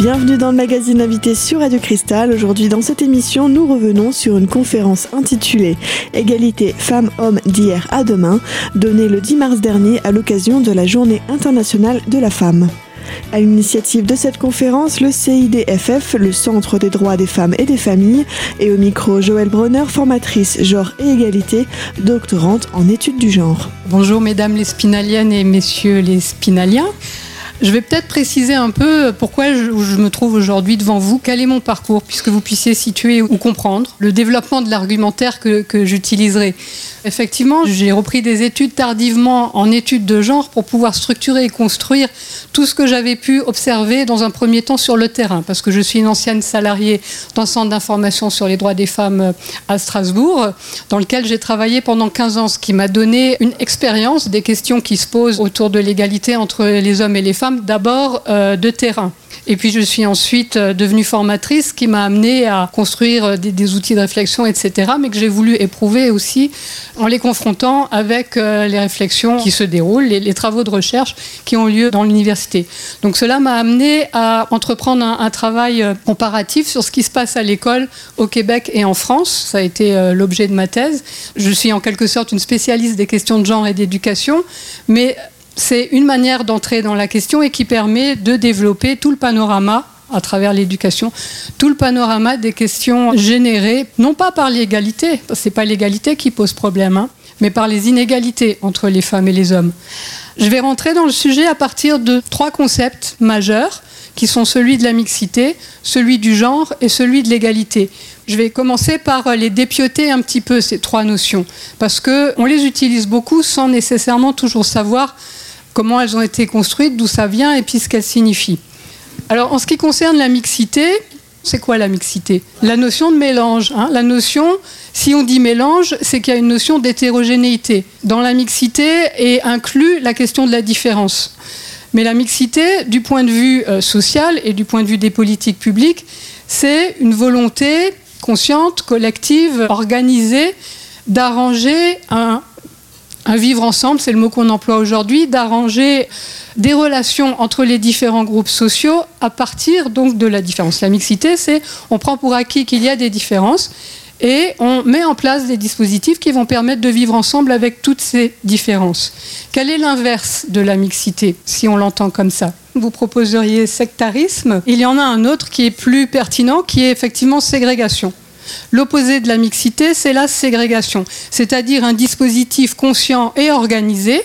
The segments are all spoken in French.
Bienvenue dans le magazine invité sur Radio Cristal. Aujourd'hui dans cette émission, nous revenons sur une conférence intitulée Égalité femmes-hommes d'hier à demain, donnée le 10 mars dernier à l'occasion de la Journée internationale de la femme. À l'initiative de cette conférence, le CIDFF, le Centre des droits des femmes et des familles, et au micro Joël Bronner, formatrice genre et égalité, doctorante en études du genre. Bonjour mesdames les spinaliennes et messieurs les spinaliens. Je vais peut-être préciser un peu pourquoi je, me trouve aujourd'hui devant vous, quel est mon parcours, puisque vous puissiez situer ou comprendre le développement de l'argumentaire que, j'utiliserai. Effectivement, j'ai repris des études tardivement en études de genre pour pouvoir structurer et construire tout ce que j'avais pu observer dans un premier temps sur le terrain, parce que je suis une ancienne salariée d'un centre d'information sur les droits des femmes à Strasbourg, dans lequel j'ai travaillé pendant 15 ans, ce qui m'a donné une expérience des questions qui se posent autour de l'égalité entre les hommes et les femmes, d'abord euh, de terrain. Et puis je suis ensuite euh, devenue formatrice, qui m'a amenée à construire euh, des, outils de réflexion, etc., mais que j'ai voulu éprouver aussi en les confrontant avec les réflexions qui se déroulent, les, travaux de recherche qui ont lieu dans l'université. Donc cela m'a amenée à entreprendre un, travail comparatif sur ce qui se passe à l'école au Québec et en France. Ça a été l'objet de ma thèse. Je suis en quelque sorte une spécialiste des questions de genre et d'éducation, mais c'est une manière d'entrer dans la question et qui permet de développer tout le panorama à travers l'éducation, tout le panorama des questions générées, non pas par l'égalité, ce n'est pas l'égalité qui pose problème, hein, mais par les inégalités entre les femmes et les hommes. Je vais rentrer dans le sujet à partir de trois concepts majeurs, qui sont celui de la mixité, celui du genre et celui de l'égalité. Je vais commencer par les dépioter un petit peu, ces trois notions, parce qu'on les utilise beaucoup sans nécessairement toujours savoir comment elles ont été construites, d'où ça vient et puis ce qu'elles signifient. Alors en ce qui concerne la mixité, c'est quoi la mixité? La notion de mélange. Hein. la notion, si on dit mélange, c'est qu'il y a une notion d'hétérogénéité. Dans la mixité est inclus la question de la différence. Mais la mixité, du point de vue euh, social et du point de vue des politiques publiques, c'est une volonté consciente, collective, organisée d'arranger un un vivre ensemble, c'est le mot qu'on emploie aujourd'hui, d'arranger des relations entre les différents groupes sociaux à partir donc de la différence. La mixité, c'est on prend pour acquis qu'il y a des différences et on met en place des dispositifs qui vont permettre de vivre ensemble avec toutes ces différences. Quel est l'inverse de la mixité, si on l'entend comme ça? Vous proposeriez sectarisme? Il y en a un autre qui est plus pertinent, qui est effectivement ségrégation. L'opposé de la mixité, c'est la ségrégation, c'est-à-dire un dispositif conscient et organisé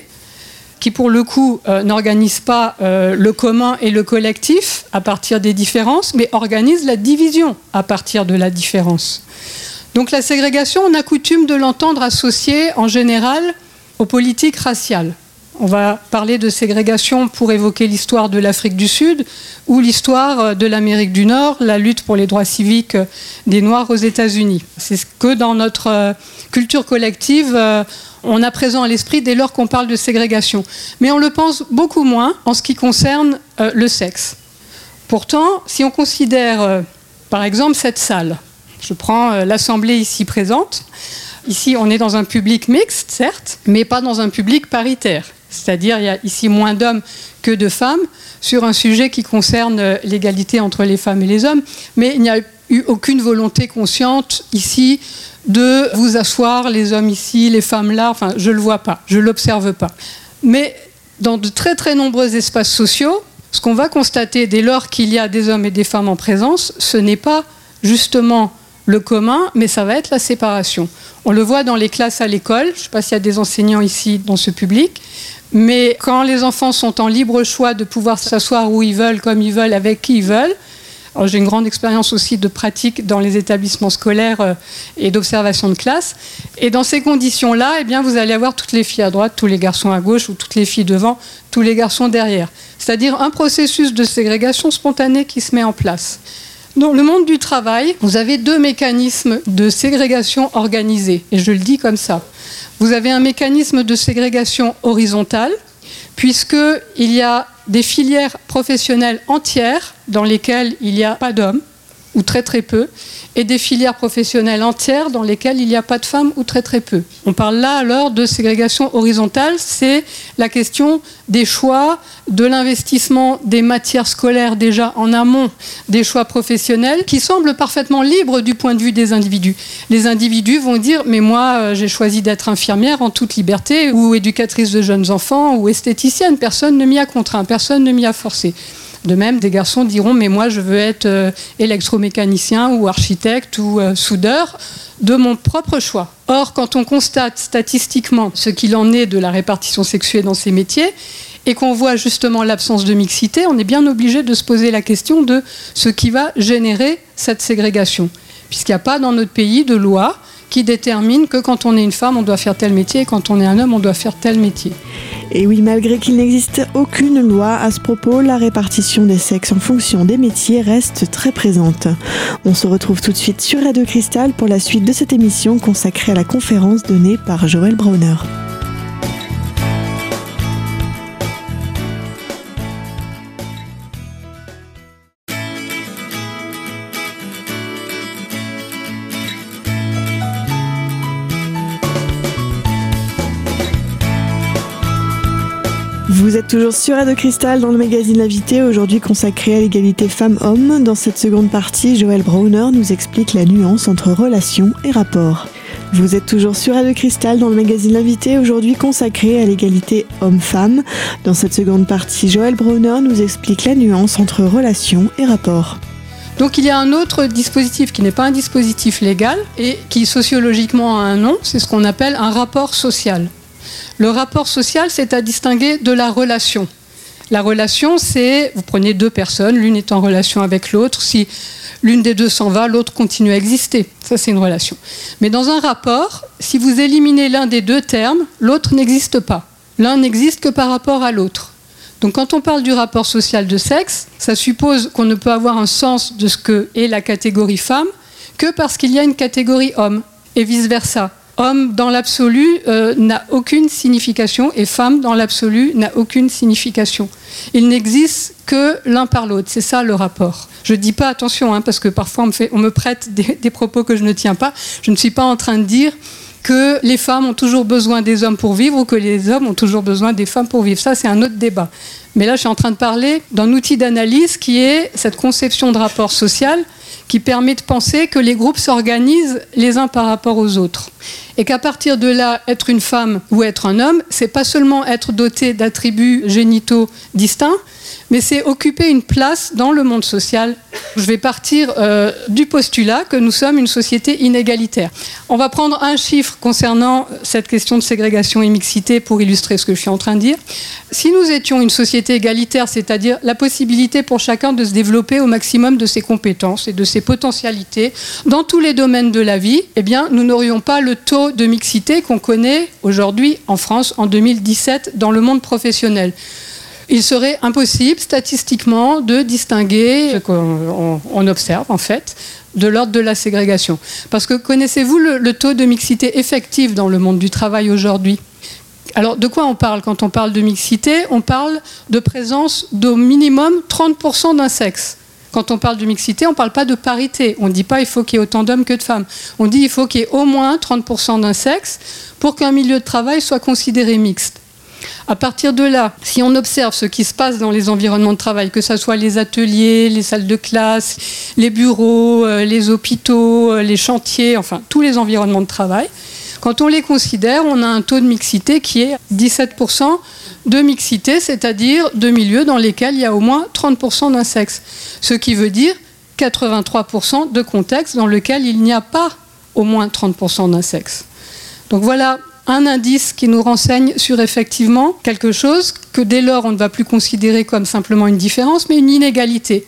qui pour le coup euh, n'organise pas euh, le commun et le collectif à partir des différences, mais organise la division à partir de la différence. Donc la ségrégation, on a coutume de l'entendre associée en général aux politiques raciales. On va parler de ségrégation pour évoquer l'histoire de l'Afrique du Sud ou l'histoire euh, de l'Amérique du Nord, la lutte pour les droits civiques euh, des Noirs aux États-Unis. C'est ce que dans notre euh, culture collective, on a présent à l'esprit dès lors qu'on parle de ségrégation. Mais on le pense beaucoup moins en ce qui concerne le sexe. Pourtant, si on considère, par exemple, cette salle, je prends l'Assemblée ici présente, Ici, on est dans un public mixte, certes, mais pas dans un public paritaire. C'est-à-dire, il y a ici moins d'hommes que de femmes sur un sujet qui concerne euh, l'égalité entre les femmes et les hommes. Mais il n'y a eu aucune volonté consciente ici de vous asseoir, les hommes ici, les femmes là. Enfin, je ne le vois pas, je ne l'observe pas. Mais dans de très très nombreux espaces sociaux, ce qu'on va constater dès lors qu'il y a des hommes et des femmes en présence, ce n'est pas justement le commun, mais ça va être la séparation. On le voit dans les classes à l'école, je ne sais pas s'il y a des enseignants ici dans ce public, mais quand les enfants sont en libre choix de pouvoir s'asseoir où ils veulent, comme ils veulent, avec qui ils veulent, j'ai une grande expérience aussi de pratique dans les établissements scolaires euh, et d'observation de classe. Et dans ces conditions-là, eh bien, vous allez avoir toutes les filles à droite, tous les garçons à gauche, ou toutes les filles devant, tous les garçons derrière. C'est-à-dire un processus de ségrégation spontanée qui se met en place. Dans le monde du travail, vous avez deux mécanismes de ségrégation organisés, et je le dis comme ça. Vous avez un mécanisme de ségrégation horizontale, puisqu'il y a des filières professionnelles entières dans lesquelles il n'y a pas d'hommes, ou très très peu, et des filières professionnelles entières dans lesquelles il n'y a pas de femmes ou très très peu. On parle là alors de ségrégation horizontale, c'est la question des choix, de l'investissement des matières scolaires déjà en amont des choix professionnels qui semblent parfaitement libres du point de vue des individus. Les individus vont dire mais moi euh, j'ai choisi d'être infirmière en toute liberté ou éducatrice de jeunes enfants ou esthéticienne, personne ne m'y a contraint, personne ne m'y a forcé. De même, des garçons diront mais moi je veux être euh, électromécanicien ou architecte ou euh, soudeur de mon propre choix. Or, quand on constate statistiquement ce qu'il en est de la répartition sexuée dans ces métiers, et qu'on voit justement l'absence de mixité, on est bien obligé de se poser la question de ce qui va générer cette ségrégation. Puisqu'il n'y a pas dans notre pays de loi qui détermine que quand on est une femme, on doit faire tel métier, et quand on est un homme, on doit faire tel métier. Et oui, malgré qu'il n'existe aucune loi à ce propos, la répartition des sexes en fonction des métiers reste très présente. On se retrouve tout de suite sur Radio Cristal pour la suite de cette émission consacrée à la conférence donnée par Joël Brauner. Toujours sur Radio Cristal dans le magazine L'invité, aujourd'hui consacré à l'égalité femmes-hommes. Dans cette seconde partie, Joël Browner nous explique la nuance entre relation et rapport. Vous êtes toujours sur Radio Cristal dans le magazine L'invité, aujourd'hui consacré à l'égalité homme-femme. Dans cette seconde partie, Joël Browner nous explique la nuance entre relation et rapport. Donc il y a un autre dispositif qui n'est pas un dispositif légal et qui sociologiquement a un nom, c'est ce qu'on appelle un rapport social. Le rapport social, c'est à distinguer de la relation. La relation, c'est, vous prenez deux personnes, l'une est en relation avec l'autre. Si l'une des deux s'en va, l'autre continue à exister. Ça, c'est une relation. Mais dans un rapport, si vous éliminez l'un des deux termes, l'autre n'existe pas. L'un n'existe que par rapport à l'autre. Donc quand on parle du rapport social de sexe, ça suppose qu'on ne peut avoir un sens de ce que est la catégorie femme que parce qu'il y a une catégorie homme, et vice-versa homme dans l'absolu euh, n'a aucune signification et femme dans l'absolu n'a aucune signification. Il n'existe que l'un par l'autre. C'est ça le rapport. Je ne dis pas attention, hein, parce que parfois on me, prête des propos que je ne tiens pas. Je ne suis pas en train de dire que les femmes ont toujours besoin des hommes pour vivre ou que les hommes ont toujours besoin des femmes pour vivre. Ça, c'est un autre débat. Mais là, je suis en train de parler d'un outil d'analyse qui est cette conception de rapport social qui permet de penser que les groupes s'organisent les uns par rapport aux autres. Et qu'à partir de là, être une femme ou être un homme, c'est pas seulement être doté d'attributs génitaux distincts, mais c'est occuper une place dans le monde social. Je vais partir euh, du postulat que nous sommes une société inégalitaire. On va prendre un chiffre concernant cette question de ségrégation et mixité pour illustrer ce que je suis en train de dire. Si nous étions une société égalitaire, c'est-à-dire la possibilité pour chacun de se développer au maximum de ses compétences et de ses potentialités dans tous les domaines de la vie, eh bien, nous n'aurions pas le taux de mixité qu'on connaît aujourd'hui en France en 2017 dans le monde professionnel il serait impossible statistiquement de distinguer ce qu'on observe en fait de l'ordre de la ségrégation. Parce que connaissez-vous le, taux de mixité effective dans le monde du travail aujourd'hui? Alors, de quoi on parle quand on parle de mixité? On parle de présence d'au minimum 30% d'un sexe. Quand on parle de mixité, on ne parle pas de parité. On ne dit pas il faut qu'il y ait autant d'hommes que de femmes. On dit il faut qu'il y ait au moins 30% d'un sexe pour qu'un milieu de travail soit considéré mixte. À partir de là, si on observe ce qui se passe dans les environnements de travail, que ce soit les ateliers, les salles de classe, les bureaux, euh, les hôpitaux, euh, les chantiers, enfin tous les environnements de travail, quand on les considère, on a un taux de mixité qui est 17% de mixité, c'est-à-dire de milieux dans lesquels il y a au moins 30% d'un sexe. Ce qui veut dire 83% de contextes dans lesquels il n'y a pas au moins 30% d'un sexe. Donc voilà un indice qui nous renseigne sur effectivement quelque chose que dès lors on ne va plus considérer comme simplement une différence, mais une inégalité,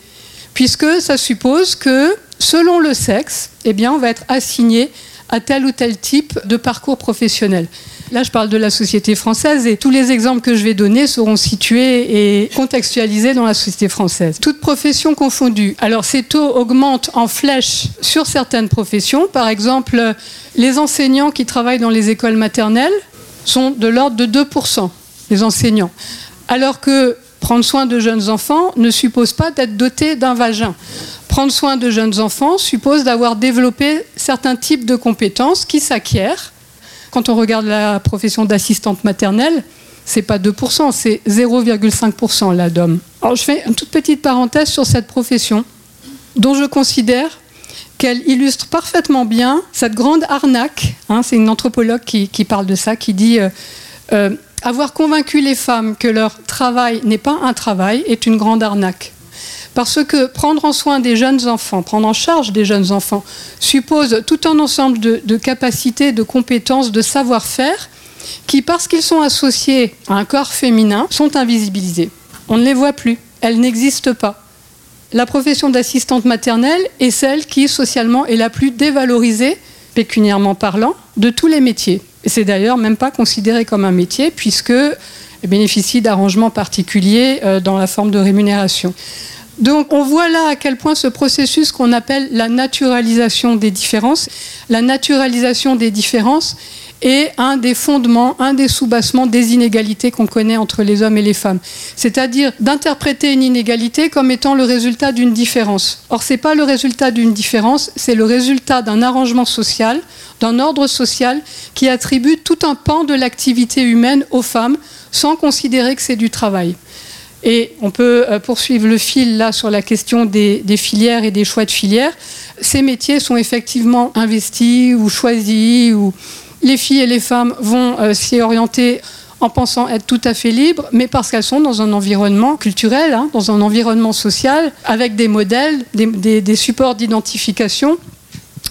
puisque ça suppose que selon le sexe, eh on va être assigné à tel ou tel type de parcours professionnel. Là, je parle de la société française et tous les exemples que je vais donner seront situés et contextualisés dans la société française. Toutes professions confondues. Alors, ces taux augmentent en flèche sur certaines professions. Par exemple, les enseignants qui travaillent dans les écoles maternelles sont de l'ordre de 2%, les enseignants. Alors que Prendre soin de jeunes enfants ne suppose pas d'être doté d'un vagin. Prendre soin de jeunes enfants suppose d'avoir développé certains types de compétences qui s'acquièrent. Quand on regarde la profession d'assistante maternelle, c'est pas 2%, c'est 0,5% là d'hommes. Alors je fais une toute petite parenthèse sur cette profession, dont je considère qu'elle illustre parfaitement bien cette grande arnaque. Hein, c'est une anthropologue qui, parle de ça, qui dit euh, euh, avoir convaincu les femmes que leur travail n'est pas un travail est une grande arnaque. Parce que prendre en soin des jeunes enfants, prendre en charge des jeunes enfants, suppose tout un ensemble de, capacités, de compétences, de savoir-faire qui, parce qu'ils sont associés à un corps féminin, sont invisibilisés. On ne les voit plus, elles n'existent pas. La profession d'assistante maternelle est celle qui, socialement, est la plus dévalorisée, pécuniairement parlant, de tous les métiers. Et c'est d'ailleurs même pas considéré comme un métier, puisque bénéficie d'arrangements particuliers euh, dans la forme de rémunération. Donc on voit là à quel point ce processus qu'on appelle la naturalisation des différences, la naturalisation des différences est un des fondements, un des sous-bassements des inégalités qu'on connaît entre les hommes et les femmes. C'est-à-dire d'interpréter une inégalité comme étant le résultat d'une différence. Or, ce n'est pas le résultat d'une différence, c'est le résultat d'un arrangement social, d'un ordre social qui attribue tout un pan de l'activité humaine aux femmes sans considérer que c'est du travail. Et on peut euh, poursuivre le fil là sur la question des, filières et des choix de filières. Ces métiers sont effectivement investis ou choisis, ou les filles et les femmes vont euh, s'y orienter en pensant être tout à fait libres, mais parce qu'elles sont dans un environnement culturel, hein, dans un environnement social, avec des modèles, des supports d'identification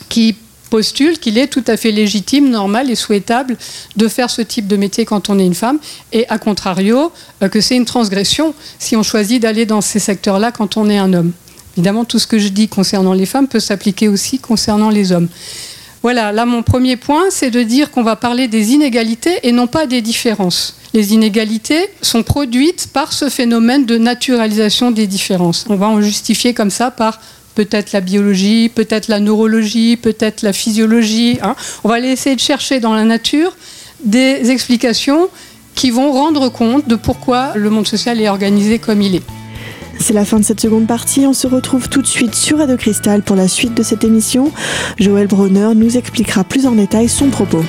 qui postule qu'il est tout à fait légitime, normal et souhaitable de faire ce type de métier quand on est une femme, et à contrario, euh, que c'est une transgression si on choisit d'aller dans ces secteurs-là quand on est un homme. Évidemment, tout ce que je dis concernant les femmes peut s'appliquer aussi concernant les hommes. Voilà, là mon premier point, c'est de dire qu'on va parler des inégalités et non pas des différences. Les inégalités sont produites par ce phénomène de naturalisation des différences. On va en justifier comme ça par peut-être la biologie, peut-être la neurologie, peut-être la physiologie. Hein. On va aller essayer de chercher dans la nature des explications qui vont rendre compte de pourquoi le monde social est organisé comme il est. C'est la fin de cette seconde partie. On se retrouve tout de suite sur Radio Cristal pour la suite de cette émission. Joël Bronner nous expliquera plus en détail son propos.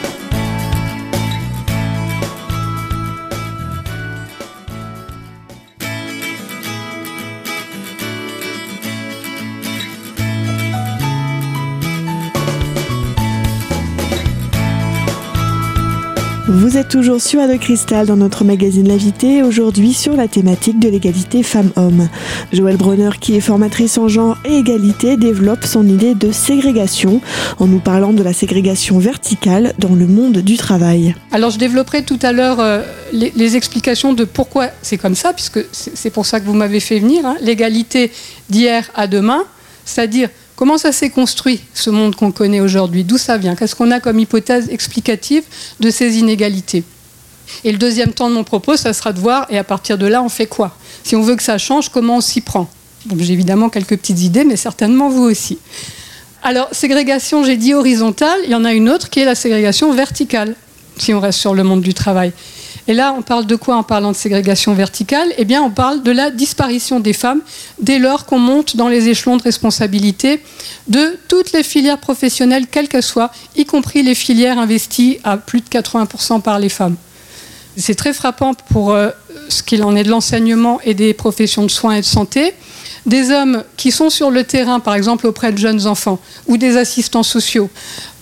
Êtes toujours sur de Cristal dans notre magazine L'invité, aujourd'hui sur la thématique de l'égalité femmes-hommes. Joëlle Bronner, qui est formatrice en genre et égalité, développe son idée de ségrégation en nous parlant de la ségrégation verticale dans le monde du travail. Alors je développerai tout à l'heure euh, les, explications de pourquoi c'est comme ça, puisque c'est pour ça que vous m'avez fait venir, hein. l'égalité d'hier à demain, c'est-à-dire Comment ça s'est construit, ce monde qu'on connaît aujourd'hui? D'où ça vient? Qu'est-ce qu'on a comme hypothèse explicative de ces inégalités? Et le deuxième temps de mon propos, ça sera de voir, et à partir de là, on fait quoi? Si on veut que ça change, comment on s'y prend? J'ai évidemment quelques petites idées, mais certainement vous aussi. Alors, ségrégation, j'ai dit horizontale, il y en a une autre qui est la ségrégation verticale, si on reste sur le monde du travail. Et là, on parle de quoi en parlant de ségrégation verticale? Eh bien, on parle de la disparition des femmes dès lors qu'on monte dans les échelons de responsabilité de toutes les filières professionnelles, quelles qu'elles soient, y compris les filières investies à plus de 80% par les femmes. C'est très frappant pour euh, ce qu'il en est de l'enseignement et des professions de soins et de santé. Des hommes qui sont sur le terrain, par exemple auprès de jeunes enfants, ou des assistants sociaux,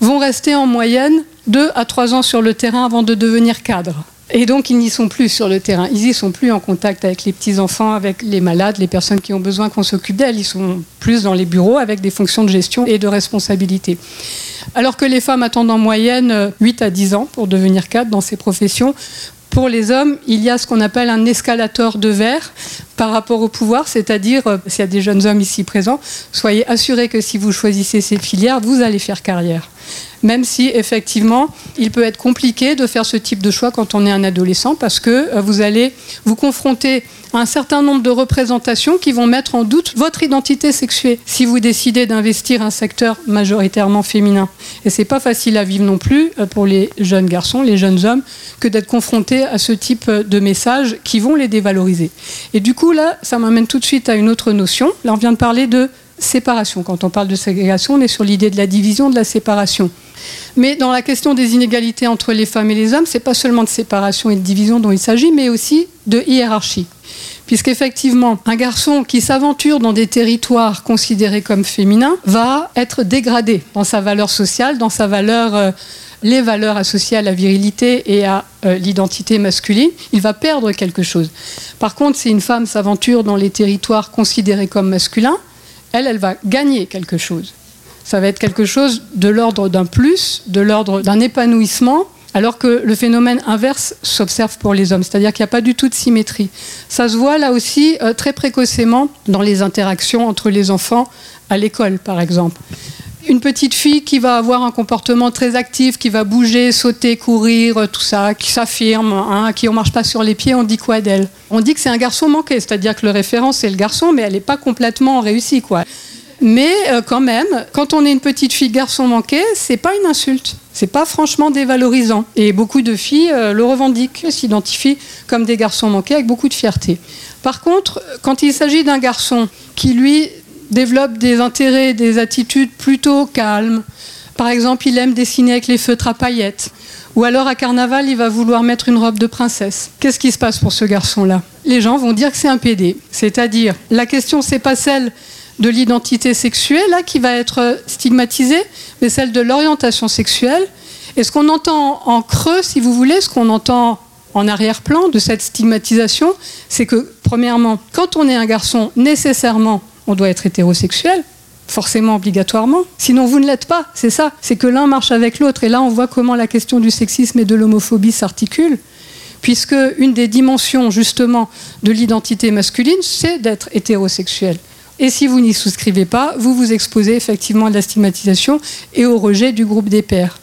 vont rester en moyenne 2 à 3 ans sur le terrain avant de devenir cadres. Et donc, ils n'y sont plus sur le terrain. Ils n'y sont plus en contact avec les petits-enfants, avec les malades, les personnes qui ont besoin qu'on s'occupe d'elles. Ils sont plus dans les bureaux avec des fonctions de gestion et de responsabilité. Alors que les femmes attendent en moyenne 8 à 10 ans pour devenir cadres dans ces professions. Pour les hommes, il y a ce qu'on appelle un escalator de verre par rapport au pouvoir, c'est-à-dire, euh, s'il y a des jeunes hommes ici présents, soyez assurés que si vous choisissez cette filière, vous allez faire carrière. Même si effectivement il peut être compliqué de faire ce type de choix quand on est un adolescent parce que euh, vous allez vous confronter à un certain nombre de représentations qui vont mettre en doute votre identité sexuée si vous décidez d'investir un secteur majoritairement féminin. Et c'est pas facile à vivre non plus euh, pour les jeunes garçons, les jeunes hommes, que d'être confrontés à ce type de messages qui vont les dévaloriser. Et du coup là, ça m'amène tout de suite à une autre notion. Là, on vient de parler de séparation. Quand on parle de ségrégation, on est sur l'idée de la division, de la séparation. Mais dans la question des inégalités entre les femmes et les hommes, c'est pas seulement de séparation et de division dont il s'agit, mais aussi de hiérarchie. Puisqu'effectivement, un garçon qui s'aventure dans des territoires considérés comme féminins va être dégradé dans sa valeur sociale, dans sa valeur, euh, les valeurs associées à la virilité et à euh, l'identité masculine. Il va perdre quelque chose. Par contre, si une femme s'aventure dans les territoires considérés comme masculins, elle, elle va gagner quelque chose. Ça va être quelque chose de l'ordre d'un plus, de l'ordre d'un épanouissement, alors que le phénomène inverse s'observe pour les hommes, c'est-à-dire qu'il n'y a pas du tout de symétrie. Ça se voit là aussi euh, très précocement dans les interactions entre les enfants à l'école, par exemple. Une petite fille qui va avoir un comportement très actif, qui va bouger, sauter, courir, tout ça, qui s'affirme, hein, qui ne marche pas sur les pieds, on dit quoi d'elle? On dit que c'est un garçon manqué, c'est-à-dire que le référent c'est le garçon, mais elle n'est pas complètement réussie, quoi. Mais euh, quand même, quand on est une petite fille garçon manqué, c'est pas une insulte. C'est pas franchement dévalorisant. Et beaucoup de filles euh, le revendiquent, s'identifient comme des garçons manqués avec beaucoup de fierté. Par contre, quand il s'agit d'un garçon qui, lui, développe des intérêts, des attitudes plutôt calmes. Par exemple, il aime dessiner avec les feutres à paillettes. Ou alors à carnaval, il va vouloir mettre une robe de princesse. Qu'est-ce qui se passe pour ce garçon-là? Les gens vont dire que c'est un PD. C'est-à-dire, la question, c'est pas celle de l'identité sexuelle là qui va être stigmatisée, mais celle de l'orientation sexuelle. Et ce qu'on entend en creux, si vous voulez, ce qu'on entend en arrière-plan de cette stigmatisation, c'est que, premièrement, quand on est un garçon, nécessairement, on doit être hétérosexuel, forcément obligatoirement. Sinon, vous ne l'êtes pas. C'est ça. C'est que l'un marche avec l'autre. Et là, on voit comment la question du sexisme et de l'homophobie s'articule. Puisque une des dimensions, justement, de l'identité masculine, c'est d'être hétérosexuel. Et si vous n'y souscrivez pas, vous vous exposez effectivement à la stigmatisation et au rejet du groupe des pairs.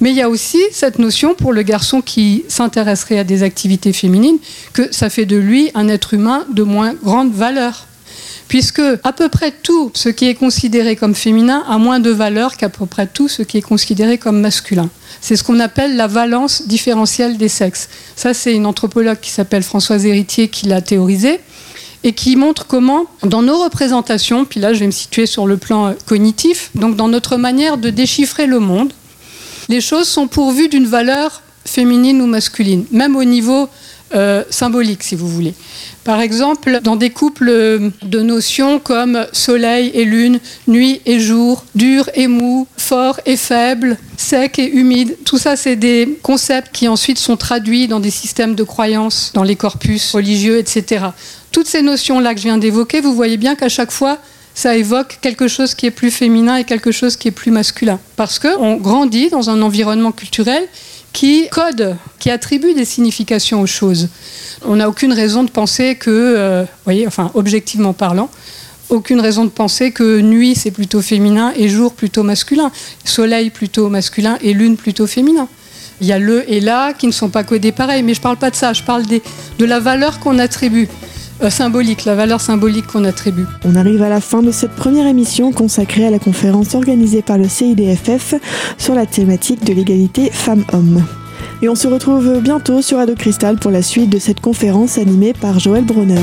Mais il y a aussi cette notion pour le garçon qui s'intéresserait à des activités féminines que ça fait de lui un être humain de moins grande valeur puisque à peu près tout ce qui est considéré comme féminin a moins de valeur qu'à peu près tout ce qui est considéré comme masculin. C'est ce qu'on appelle la valence différentielle des sexes. Ça, c'est une anthropologue qui s'appelle Françoise Héritier qui l'a théorisé et qui montre comment, dans nos représentations, puis là je vais me situer sur le plan cognitif, donc dans notre manière de déchiffrer le monde, les choses sont pourvues d'une valeur féminine ou masculine, même au niveau euh, symbolique, si vous voulez. Par exemple, dans des couples de notions comme soleil et lune, nuit et jour, dur et mou, fort et faible, sec et humide, tout ça, c'est des concepts qui ensuite sont traduits dans des systèmes de croyances, dans les corpus religieux, etc. Toutes ces notions-là que je viens d'évoquer, vous voyez bien qu'à chaque fois, ça évoque quelque chose qui est plus féminin et quelque chose qui est plus masculin. Parce qu'on grandit dans un environnement culturel qui code, qui attribue des significations aux choses. On n'a aucune raison de penser que, euh, voyez, enfin, objectivement parlant, aucune raison de penser que nuit c'est plutôt féminin et jour plutôt masculin, soleil plutôt masculin et lune plutôt féminin. Il y a le et la qui ne sont pas codés pareil, mais je ne parle pas de ça, je parle de la valeur qu'on attribue. Euh, symbolique, la valeur symbolique qu'on attribue. On arrive à la fin de cette première émission consacrée à la conférence organisée par le CIDFF sur la thématique de l'égalité femmes-hommes. Et on se retrouve bientôt sur Radio Cristal pour la suite de cette conférence animée par Joël Bronner.